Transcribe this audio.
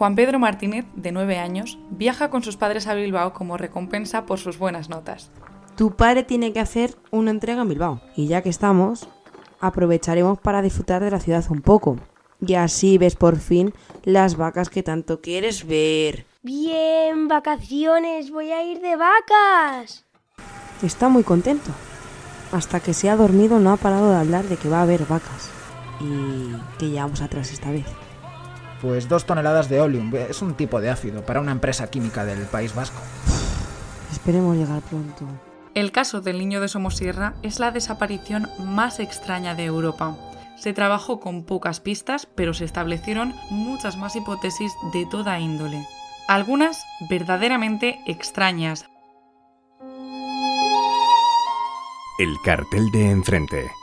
Juan Pedro Martínez, de 9 años, viaja con sus padres a Bilbao como recompensa por sus buenas notas. Tu padre tiene que hacer una entrega en Bilbao. Y ya que estamos, aprovecharemos para disfrutar de la ciudad un poco. Y así ves por fin las vacas que tanto quieres ver. Bien, vacaciones, voy a ir de vacas. Está muy contento. Hasta que se ha dormido no ha parado de hablar de que va a haber vacas. Y que llevamos atrás esta vez. Pues dos toneladas de oleum. Es un tipo de ácido para una empresa química del País Vasco. Esperemos llegar pronto. El caso del niño de Somosierra es la desaparición más extraña de Europa. Se trabajó con pocas pistas, pero se establecieron muchas más hipótesis de toda índole. Algunas verdaderamente extrañas. El cartel de enfrente.